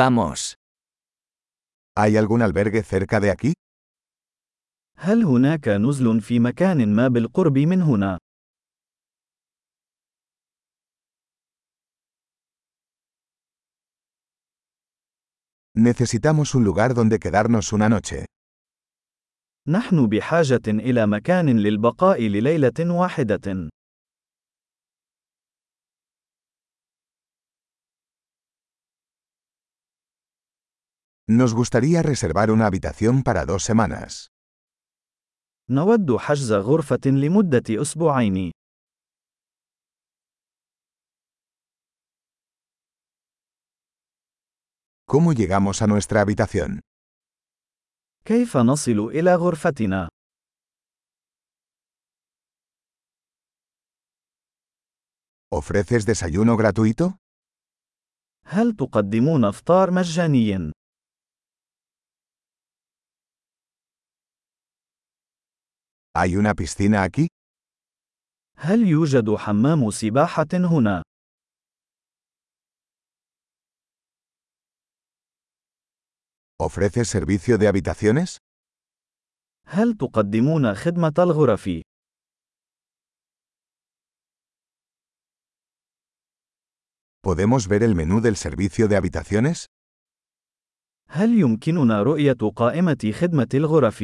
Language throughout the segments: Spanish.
Vamos. ¿Hay algún albergue cerca de aquí? هل هناك نزل في مكان ما بالقرب من هنا؟ Necesitamos un lugar donde quedarnos una noche. نحن بحاجة إلى مكان للبقاء لليلة واحدة. Nos gustaría reservar una habitación para dos semanas. نود حجز غرفة لمدة أسبوعين. ¿Cómo llegamos a nuestra habitación? كيف نصل إلى غرفتنا؟ ¿Ofreces desayuno gratuito? هل تقدمون إفطار مجاني؟ ¿Hay una piscina aquí? هل يوجد حمام سباحة هنا؟ ¿Ofreces servicio de habitaciones? هل تقدمون خدمة الغرف؟ ¿Podemos ver el menú del servicio de habitaciones? هل يمكننا رؤية قائمة خدمة الغرف؟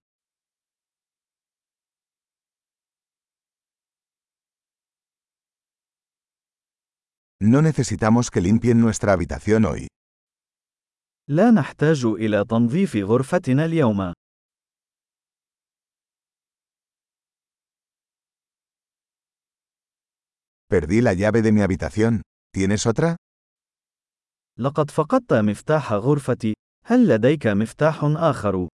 No necesitamos que limpien nuestra habitación hoy. لا نحتاج إلى تنظيف غرفتنا اليوم. Perdí la llave de mi habitación. ¿Tienes otra? لقد فقدت مفتاح غرفتي. هل لديك مفتاح آخر؟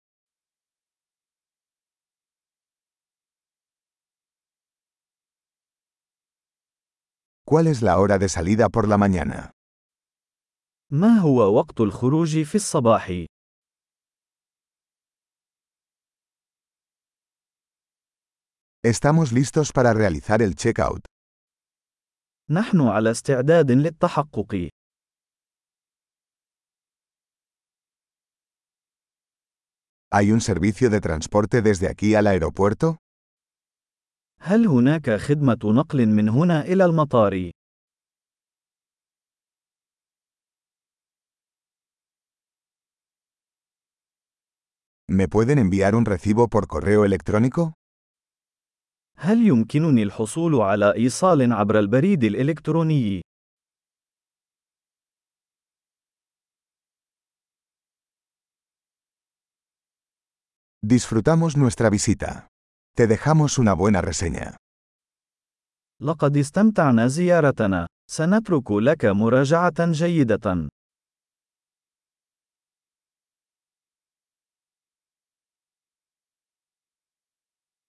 ¿Cuál es la hora de salida por la mañana? ما هو وقت الخروج في الصباح؟ Estamos listos para realizar el checkout. نحن على استعداد للتحقق. ¿Hay un servicio de transporte desde aquí al aeropuerto? هل هناك خدمة نقل من هنا إلى المطار؟ ¿Me pueden enviar un recibo por correo electrónico? هل يمكنني الحصول على إيصال عبر البريد الإلكتروني؟ Disfrutamos nuestra visita. Te dejamos una buena reseña. لقد استمتعنا زيارتنا. سنترك لك مراجعة جيدة.